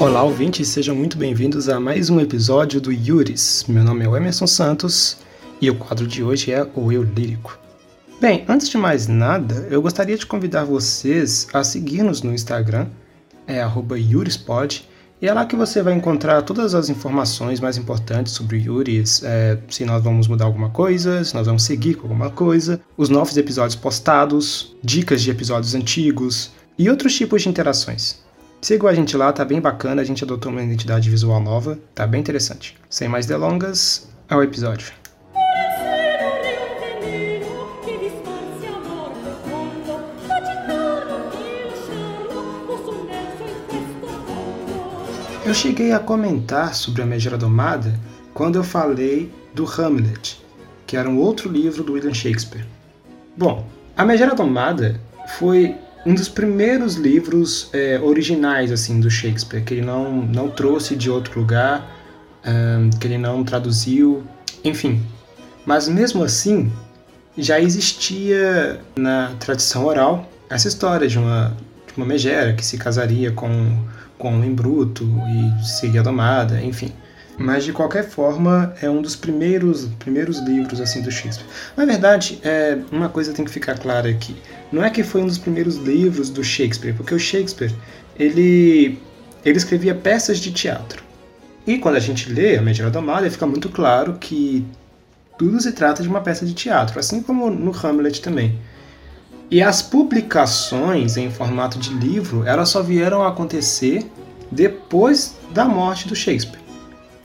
Olá, ouvintes, sejam muito bem-vindos a mais um episódio do Yuris. Meu nome é Emerson Santos e o quadro de hoje é o Eu Lírico. Bem, antes de mais nada, eu gostaria de convidar vocês a seguir-nos no Instagram, é yurispod, e é lá que você vai encontrar todas as informações mais importantes sobre o Yuris, é, se nós vamos mudar alguma coisa, se nós vamos seguir com alguma coisa, os novos episódios postados, dicas de episódios antigos e outros tipos de interações. Sigam a gente lá, tá bem bacana, a gente adotou uma identidade visual nova, tá bem interessante. Sem mais delongas, ao episódio. Eu cheguei a comentar sobre a Megera Domada quando eu falei do Hamlet, que era um outro livro do William Shakespeare. Bom, a Megera Domada foi um dos primeiros livros é, originais assim do Shakespeare, que ele não, não trouxe de outro lugar, um, que ele não traduziu, enfim. Mas mesmo assim, já existia na tradição oral essa história de uma, de uma megera que se casaria com, com um homem bruto e seria domada, enfim. Mas de qualquer forma é um dos primeiros primeiros livros assim do Shakespeare. Na verdade, é, uma coisa tem que ficar clara aqui. Não é que foi um dos primeiros livros do Shakespeare, porque o Shakespeare ele ele escrevia peças de teatro. E quando a gente lê a Medina Domada, fica muito claro que tudo se trata de uma peça de teatro, assim como no Hamlet também. E as publicações em formato de livro, elas só vieram a acontecer depois da morte do Shakespeare.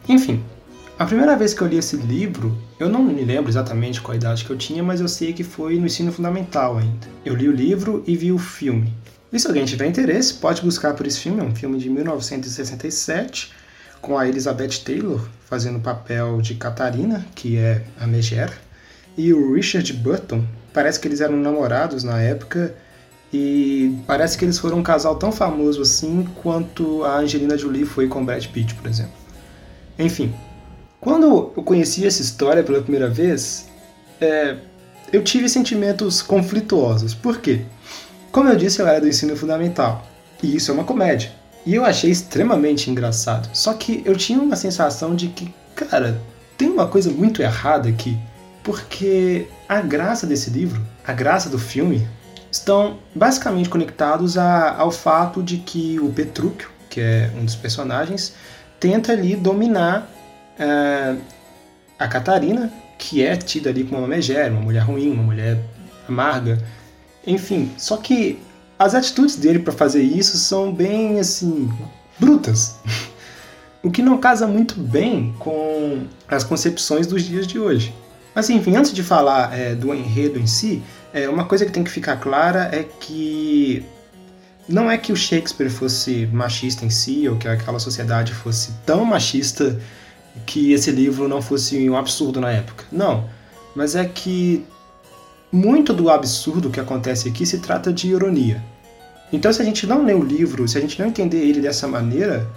Enfim, a primeira vez que eu li esse livro, eu não me lembro exatamente qual idade que eu tinha, mas eu sei que foi no ensino fundamental ainda. Eu li o livro e vi o filme. E se alguém tiver interesse, pode buscar por esse filme, é um filme de 1967, com a Elizabeth Taylor fazendo o papel de Catarina, que é a megera, e o Richard Burton. Parece que eles eram namorados na época e parece que eles foram um casal tão famoso assim quanto a Angelina Jolie foi com Brad Pitt, por exemplo. Enfim, quando eu conheci essa história pela primeira vez, é, eu tive sentimentos conflituosos. Por quê? Como eu disse, eu era do ensino fundamental. E isso é uma comédia. E eu achei extremamente engraçado. Só que eu tinha uma sensação de que, cara, tem uma coisa muito errada aqui. Porque a graça desse livro, a graça do filme, estão basicamente conectados a, ao fato de que o Petrúquio, que é um dos personagens, tenta ali dominar uh, a Catarina, que é tida ali como uma megera, uma mulher ruim, uma mulher amarga, enfim. Só que as atitudes dele para fazer isso são bem assim brutas, o que não casa muito bem com as concepções dos dias de hoje. Mas enfim, antes de falar é, do enredo em si, é, uma coisa que tem que ficar clara é que não é que o Shakespeare fosse machista em si, ou que aquela sociedade fosse tão machista que esse livro não fosse um absurdo na época. Não. Mas é que muito do absurdo que acontece aqui se trata de ironia. Então, se a gente não lê o livro, se a gente não entender ele dessa maneira,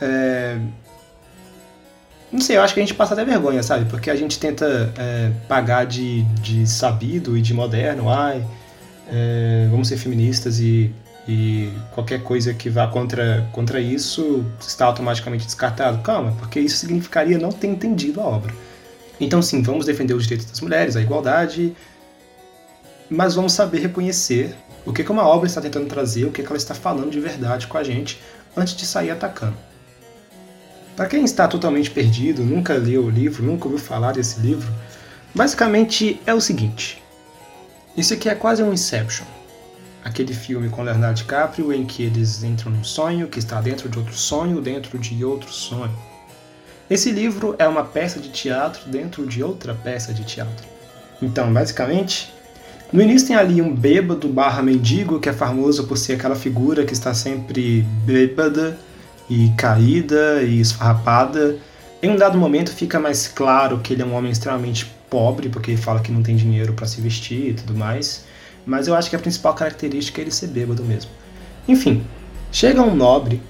é... não sei, eu acho que a gente passa até vergonha, sabe? Porque a gente tenta é, pagar de, de sabido e de moderno, ai, é, vamos ser feministas e e qualquer coisa que vá contra, contra isso está automaticamente descartado. Calma, porque isso significaria não ter entendido a obra. Então, sim, vamos defender os direitos das mulheres, a igualdade, mas vamos saber reconhecer o que, que uma obra está tentando trazer, o que, que ela está falando de verdade com a gente antes de sair atacando. Para quem está totalmente perdido, nunca leu o livro, nunca ouviu falar desse livro, basicamente é o seguinte: isso aqui é quase um Inception aquele filme com Leonardo DiCaprio em que eles entram num sonho que está dentro de outro sonho, dentro de outro sonho. Esse livro é uma peça de teatro dentro de outra peça de teatro. Então, basicamente, no início tem ali um bêbado barra mendigo que é famoso por ser aquela figura que está sempre bêbada e caída e esfarrapada. Em um dado momento fica mais claro que ele é um homem extremamente pobre, porque ele fala que não tem dinheiro para se vestir e tudo mais mas eu acho que a principal característica é ele ser bêbado mesmo. Enfim, chega um nobre,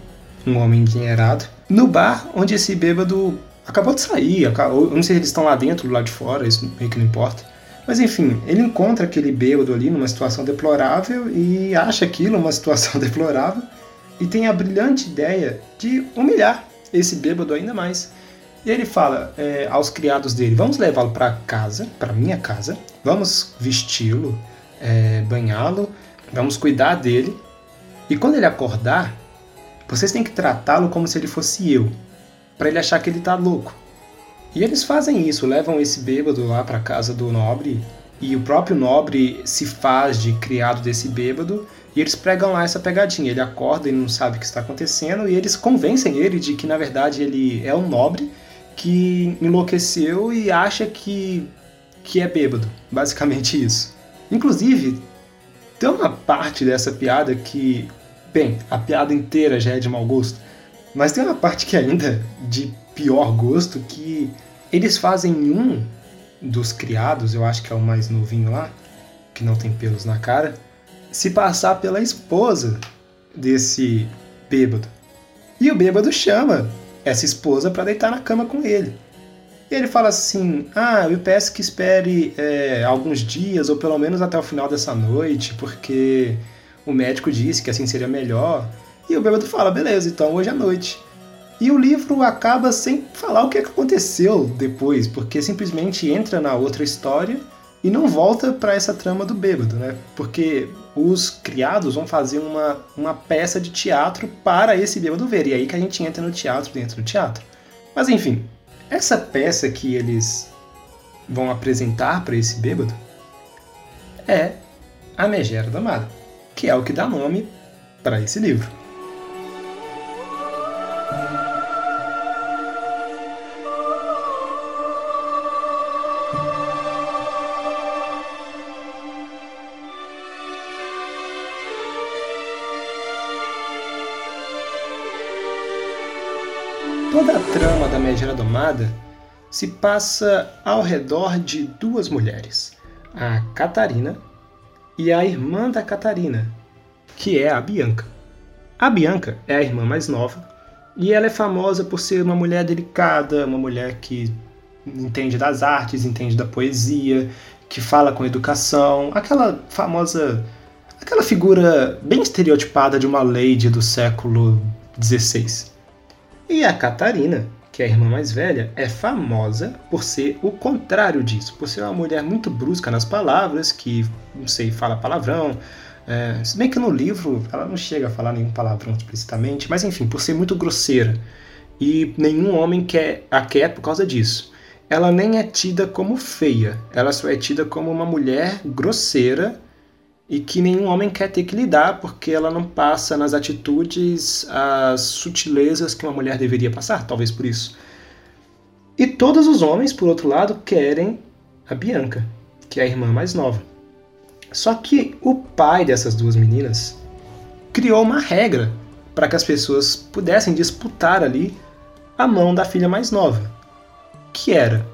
um homem endinheirado, no bar onde esse bêbado acabou de sair, eu não sei se eles estão lá dentro ou lá de fora, isso meio que não importa. Mas enfim, ele encontra aquele bêbado ali numa situação deplorável e acha aquilo uma situação deplorável e tem a brilhante ideia de humilhar esse bêbado ainda mais. E ele fala é, aos criados dele: vamos levá-lo para casa, para minha casa, vamos vesti-lo, é, banhá-lo, vamos cuidar dele. E quando ele acordar, vocês têm que tratá-lo como se ele fosse eu, para ele achar que ele está louco. E eles fazem isso, levam esse bêbado lá para casa do nobre e o próprio nobre se faz de criado desse bêbado e eles pregam lá essa pegadinha. Ele acorda e não sabe o que está acontecendo e eles convencem ele de que na verdade ele é um nobre que enlouqueceu e acha que que é bêbado, basicamente isso. Inclusive, tem uma parte dessa piada que, bem, a piada inteira já é de mau gosto, mas tem uma parte que ainda é de pior gosto que eles fazem um dos criados, eu acho que é o mais novinho lá, que não tem pelos na cara, se passar pela esposa desse bêbado. E o bêbado chama essa esposa para deitar na cama com ele. Ele fala assim: Ah, eu peço que espere é, alguns dias, ou pelo menos até o final dessa noite, porque o médico disse que assim seria melhor. E o bêbado fala: Beleza, então hoje à noite. E o livro acaba sem falar o que, é aconteceu depois, porque simplesmente entra na outra história e não volta para essa trama do bêbado, né? Porque os criados vão fazer uma, uma peça de teatro para esse bêbado ver, e aí que a gente entra no teatro dentro do teatro. Mas enfim, essa peça que eles vão apresentar para esse bêbado é a Megera Damada, que é o que dá nome para esse livro. Da Megera Domada se passa ao redor de duas mulheres, a Catarina e a irmã da Catarina, que é a Bianca. A Bianca é a irmã mais nova e ela é famosa por ser uma mulher delicada, uma mulher que entende das artes, entende da poesia, que fala com educação, aquela famosa, aquela figura bem estereotipada de uma lady do século XVI. E a Catarina, que é a irmã mais velha, é famosa por ser o contrário disso, por ser uma mulher muito brusca nas palavras, que, não sei, fala palavrão. É, se bem que no livro ela não chega a falar nenhum palavrão explicitamente, mas enfim, por ser muito grosseira. E nenhum homem quer, a quer por causa disso. Ela nem é tida como feia, ela só é tida como uma mulher grosseira e que nenhum homem quer ter que lidar porque ela não passa nas atitudes as sutilezas que uma mulher deveria passar, talvez por isso. E todos os homens, por outro lado, querem a Bianca, que é a irmã mais nova. Só que o pai dessas duas meninas criou uma regra para que as pessoas pudessem disputar ali a mão da filha mais nova, que era: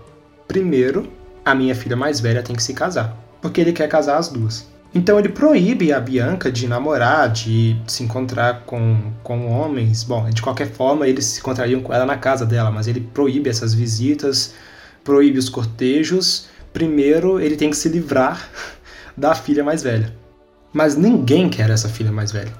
primeiro, a minha filha mais velha tem que se casar, porque ele quer casar as duas. Então ele proíbe a Bianca de namorar, de se encontrar com, com homens. Bom, de qualquer forma, eles se encontrariam com ela na casa dela, mas ele proíbe essas visitas, proíbe os cortejos. Primeiro, ele tem que se livrar da filha mais velha. Mas ninguém quer essa filha mais velha.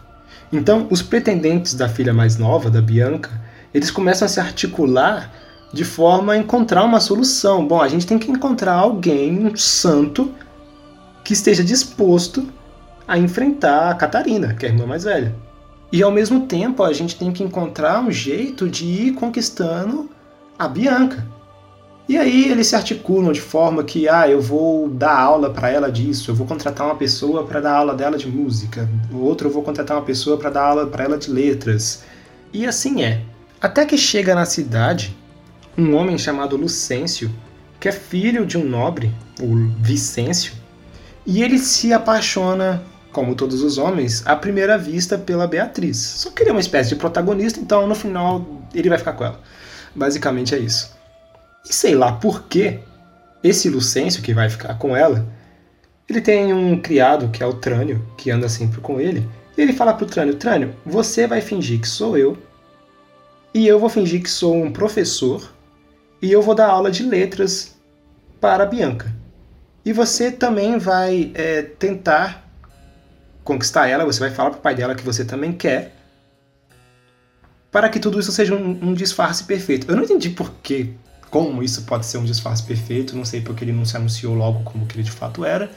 Então, os pretendentes da filha mais nova, da Bianca, eles começam a se articular de forma a encontrar uma solução. Bom, a gente tem que encontrar alguém, um santo, que esteja disposto a enfrentar a Catarina, que é a irmã mais velha. E ao mesmo tempo a gente tem que encontrar um jeito de ir conquistando a Bianca. E aí eles se articulam de forma que, ah, eu vou dar aula para ela disso, eu vou contratar uma pessoa para dar aula dela de música, outro eu vou contratar uma pessoa para dar aula para ela de letras. E assim é. Até que chega na cidade um homem chamado Lucêncio, que é filho de um nobre, o Vicêncio, e ele se apaixona, como todos os homens, à primeira vista pela Beatriz. Só que ele é uma espécie de protagonista, então no final ele vai ficar com ela. Basicamente é isso. E sei lá por que esse Lucêncio que vai ficar com ela, ele tem um criado que é o Trânio, que anda sempre com ele, e ele fala pro Trânio, Trânio, você vai fingir que sou eu, e eu vou fingir que sou um professor, e eu vou dar aula de letras para a Bianca. E você também vai é, tentar conquistar ela, você vai falar pro pai dela que você também quer. para que tudo isso seja um, um disfarce perfeito. Eu não entendi por que, como isso pode ser um disfarce perfeito, não sei porque ele não se anunciou logo como que ele de fato era.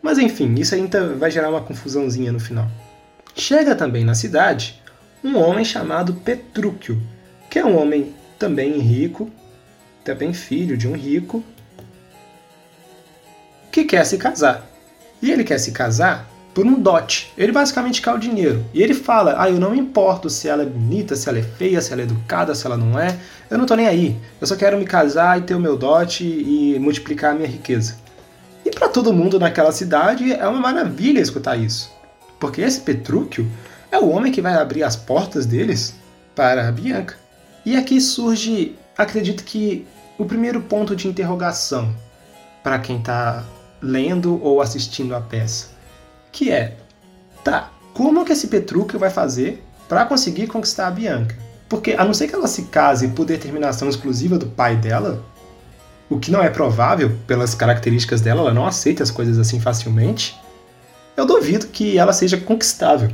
Mas enfim, isso ainda vai gerar uma confusãozinha no final. Chega também na cidade um homem chamado Petrúquio, que é um homem também rico, também filho de um rico, que quer se casar. E ele quer se casar por um dote. Ele basicamente quer o dinheiro. E ele fala: Ah, eu não me importo se ela é bonita, se ela é feia, se ela é educada, se ela não é. Eu não tô nem aí. Eu só quero me casar e ter o meu dote e multiplicar a minha riqueza. E para todo mundo naquela cidade é uma maravilha escutar isso. Porque esse Petrúquio é o homem que vai abrir as portas deles para a Bianca. E aqui surge, acredito que, o primeiro ponto de interrogação para quem está lendo ou assistindo a peça que é, tá, como que esse Petrúquio vai fazer para conseguir conquistar a Bianca? Porque a não ser que ela se case por determinação exclusiva do pai dela, o que não é provável pelas características dela, ela não aceita as coisas assim facilmente, eu duvido que ela seja conquistável.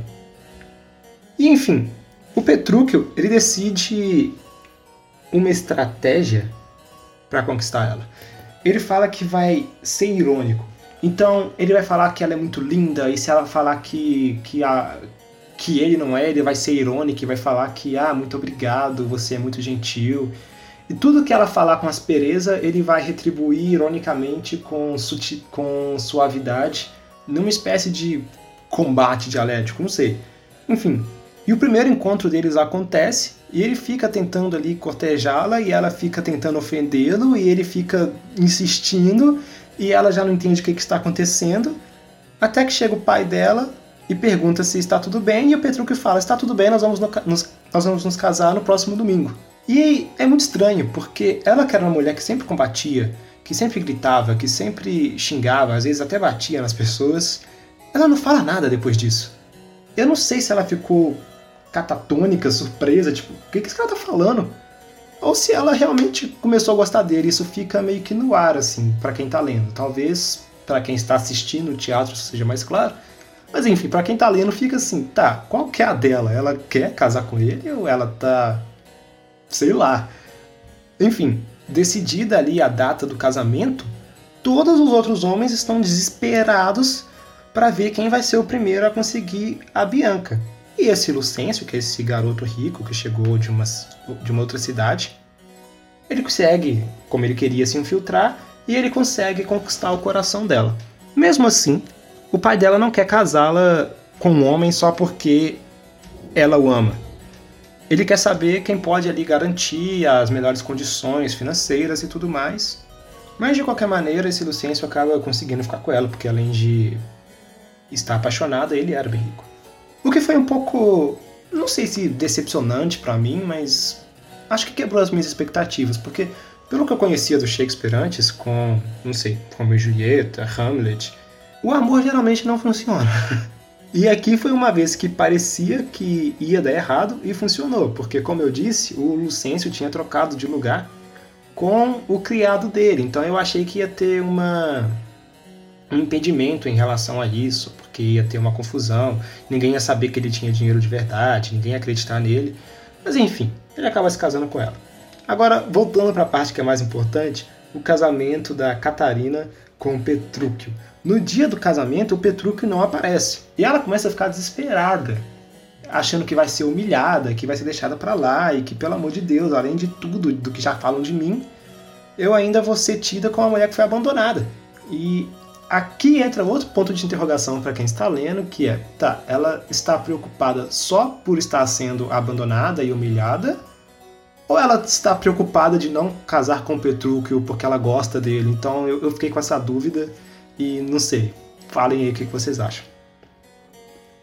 E enfim, o Petrúquio ele decide uma estratégia para conquistar ela. Ele fala que vai ser irônico. Então ele vai falar que ela é muito linda, e se ela falar que, que, a, que ele não é, ele vai ser irônico e vai falar que, ah, muito obrigado, você é muito gentil. E tudo que ela falar com aspereza, ele vai retribuir ironicamente com, com suavidade, numa espécie de combate dialético, não sei. Enfim, e o primeiro encontro deles acontece e ele fica tentando ali cortejá-la e ela fica tentando ofendê-lo e ele fica insistindo e ela já não entende o que, que está acontecendo, até que chega o pai dela e pergunta se está tudo bem, e o Petrúquio fala, está tudo bem, nós vamos, no, nos, nós vamos nos casar no próximo domingo. E é muito estranho, porque ela que era uma mulher que sempre combatia, que sempre gritava, que sempre xingava, às vezes até batia nas pessoas, ela não fala nada depois disso. Eu não sei se ela ficou catatônica, surpresa, tipo, o que, que esse cara tá falando? ou se ela realmente começou a gostar dele. Isso fica meio que no ar, assim, para quem tá lendo. Talvez para quem está assistindo o teatro seja mais claro. Mas enfim, para quem tá lendo fica assim, tá, qual que é a dela? Ela quer casar com ele ou ela tá. sei lá. Enfim, decidida ali a data do casamento, todos os outros homens estão desesperados para ver quem vai ser o primeiro a conseguir a Bianca. E esse Lucêncio, que é esse garoto rico que chegou de uma, de uma outra cidade, ele consegue, como ele queria, se infiltrar e ele consegue conquistar o coração dela. Mesmo assim, o pai dela não quer casá-la com um homem só porque ela o ama. Ele quer saber quem pode ali garantir as melhores condições financeiras e tudo mais. Mas de qualquer maneira, esse Lucêncio acaba conseguindo ficar com ela, porque além de estar apaixonada, ele era bem rico. O que foi um pouco, não sei se decepcionante para mim, mas acho que quebrou as minhas expectativas, porque pelo que eu conhecia do Shakespeare antes, com, não sei, Romeo e Julieta, Hamlet, o amor geralmente não funciona. E aqui foi uma vez que parecia que ia dar errado e funcionou, porque como eu disse, o Lucêncio tinha trocado de lugar com o criado dele, então eu achei que ia ter uma um impedimento em relação a isso, porque ia ter uma confusão, ninguém ia saber que ele tinha dinheiro de verdade, ninguém ia acreditar nele. Mas enfim, ele acaba se casando com ela. Agora, voltando para a parte que é mais importante, o casamento da Catarina com Petrúquio. No dia do casamento, o Petrúquio não aparece. E ela começa a ficar desesperada, achando que vai ser humilhada, que vai ser deixada para lá e que, pelo amor de Deus, além de tudo do que já falam de mim, eu ainda vou ser tida como uma mulher que foi abandonada. E Aqui entra outro ponto de interrogação para quem está lendo, que é, tá, ela está preocupada só por estar sendo abandonada e humilhada? Ou ela está preocupada de não casar com Petrúquio porque ela gosta dele? Então eu, eu fiquei com essa dúvida e não sei. Falem aí o que, vocês acham.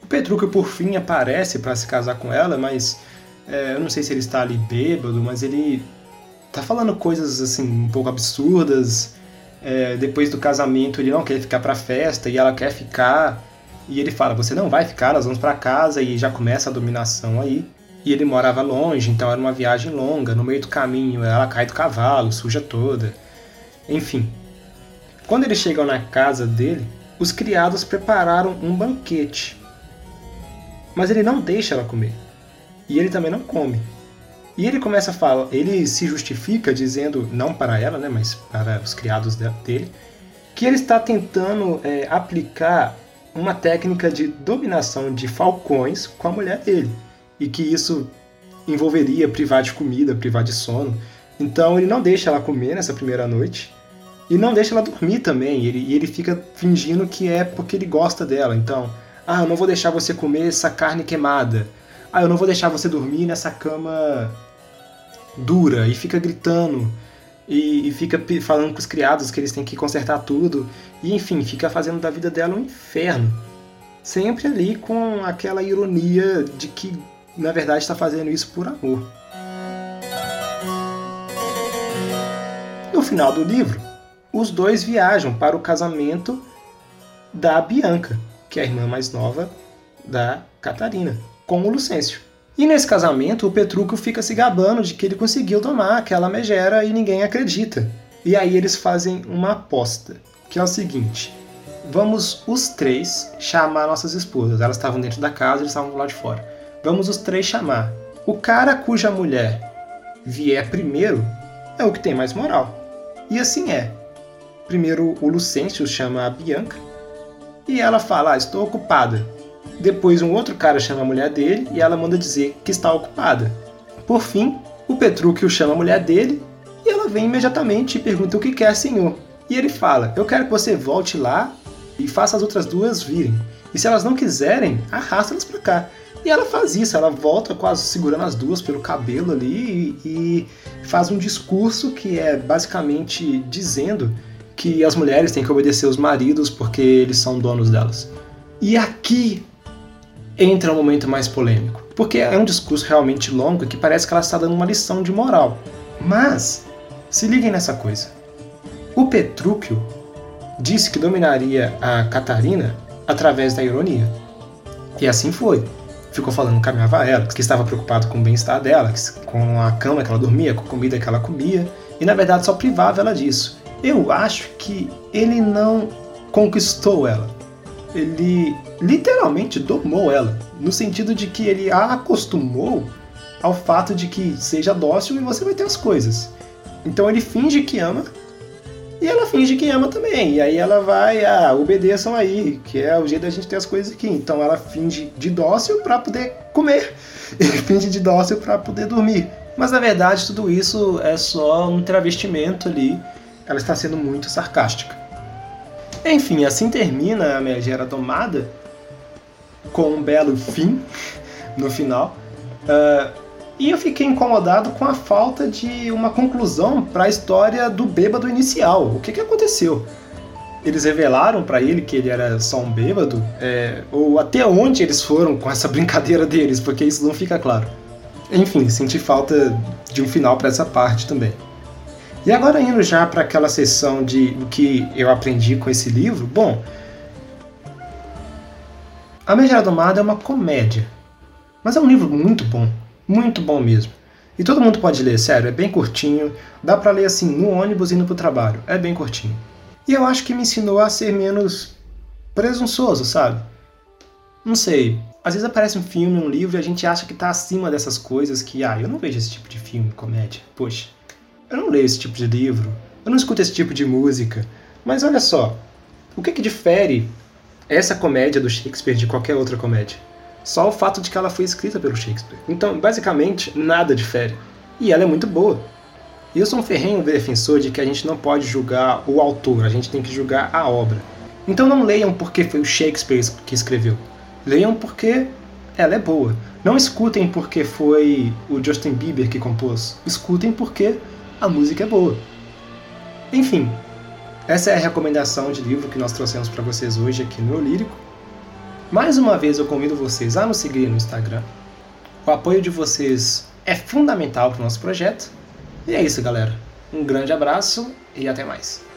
O Petrúquio, por fim, aparece para se casar com ela, mas é, eu não sei se ele está ali bêbado, mas ele tá falando coisas assim um pouco absurdas é, depois do casamento ele não quer ficar para festa e ela quer ficar. E ele fala você não vai ficar nós vamos para casa. E já começa a dominação aí. E ele morava longe então era uma viagem longa. No meio do caminho ela cai do cavalo suja toda. Enfim. Quando eles chegam na casa dele os criados prepararam um banquete. Mas ele não deixa ela comer. E ele também não come. E ele começa a falar, ele se justifica dizendo, não para ela, né, mas para os criados dele, que ele está tentando é, aplicar uma técnica de dominação de falcões com a mulher dele. E que isso envolveria privar de comida, privar de sono. Então ele não deixa ela comer nessa primeira noite. E não deixa ela dormir também. Ele, e ele fica fingindo que é porque ele gosta dela. Então, ah, eu não vou deixar você comer essa carne queimada. Ah, eu não vou deixar você dormir nessa cama dura. E fica gritando. E, e fica falando com os criados que eles têm que consertar tudo. E enfim, fica fazendo da vida dela um inferno. Sempre ali com aquela ironia de que na verdade está fazendo isso por amor. No final do livro, os dois viajam para o casamento da Bianca, que é a irmã mais nova da Catarina, com o Lucêncio. E nesse casamento, o Petrúquio fica se gabando de que ele conseguiu tomar aquela megera e ninguém acredita. E aí eles fazem uma aposta, que é o seguinte: vamos os três chamar nossas esposas. Elas estavam dentro da casa, eles estavam lado de fora. Vamos os três chamar. O cara cuja mulher vier primeiro é o que tem mais moral. E assim é. Primeiro o Lucêncio chama a Bianca e ela fala: ah, estou ocupada. Depois um outro cara chama a mulher dele e ela manda dizer que está ocupada. Por fim, o Petrúquio chama a mulher dele e ela vem imediatamente e pergunta o que quer, senhor. E ele fala: Eu quero que você volte lá e faça as outras duas virem. E se elas não quiserem, arrasta-las para cá. E ela faz isso, ela volta quase segurando as duas pelo cabelo ali e, e faz um discurso que é basicamente dizendo que as mulheres têm que obedecer os maridos porque eles são donos delas. E aqui entra um momento mais polêmico, porque é um discurso realmente longo que parece que ela está dando uma lição de moral. Mas se liguem nessa coisa. O Petrúquio disse que dominaria a Catarina através da ironia. E assim foi ficou falando que amava ela, que estava preocupado com o bem-estar dela, com a cama que ela dormia, com a comida que ela comia, e na verdade só privava ela disso. Eu acho que ele não conquistou ela. Ele literalmente domou ela, no sentido de que ele a acostumou ao fato de que seja dócil e você vai ter as coisas. Então ele finge que ama e ela finge que ama também. E aí ela vai, ah, obedeçam aí, que é o jeito da gente ter as coisas aqui. Então ela finge de dócil para poder comer. E finge de dócil para poder dormir. Mas na verdade tudo isso é só um travestimento ali. Ela está sendo muito sarcástica. Enfim, assim termina a Megera Domada com um belo fim no final. Uh, e eu fiquei incomodado com a falta de uma conclusão para a história do bêbado inicial. O que, que aconteceu? Eles revelaram para ele que ele era só um bêbado? É, ou até onde eles foram com essa brincadeira deles? Porque isso não fica claro. Enfim, senti falta de um final para essa parte também. E agora indo já para aquela sessão de o que eu aprendi com esse livro, bom, A Megera Domada é uma comédia, mas é um livro muito bom. Muito bom mesmo. E todo mundo pode ler, sério, é bem curtinho, dá para ler assim no ônibus indo pro trabalho, é bem curtinho. E eu acho que me ensinou a ser menos presunçoso, sabe? Não sei, às vezes aparece um filme, um livro e a gente acha que tá acima dessas coisas que, ah, eu não vejo esse tipo de filme, comédia. Poxa, eu não leio esse tipo de livro, eu não escuto esse tipo de música. Mas olha só, o que que difere essa comédia do Shakespeare de qualquer outra comédia? só o fato de que ela foi escrita pelo Shakespeare. Então, basicamente, nada difere. E ela é muito boa. E eu sou um ferrenho defensor de que a gente não pode julgar o autor, a gente tem que julgar a obra. Então não leiam porque foi o Shakespeare que escreveu. Leiam porque ela é boa. Não escutem porque foi o Justin Bieber que compôs. Escutem porque a música é boa. Enfim, essa é a recomendação de livro que nós trouxemos para vocês hoje aqui no Eu Lírico. Mais uma vez eu convido vocês a nos seguir no Instagram. O apoio de vocês é fundamental para o nosso projeto. E é isso, galera. Um grande abraço e até mais.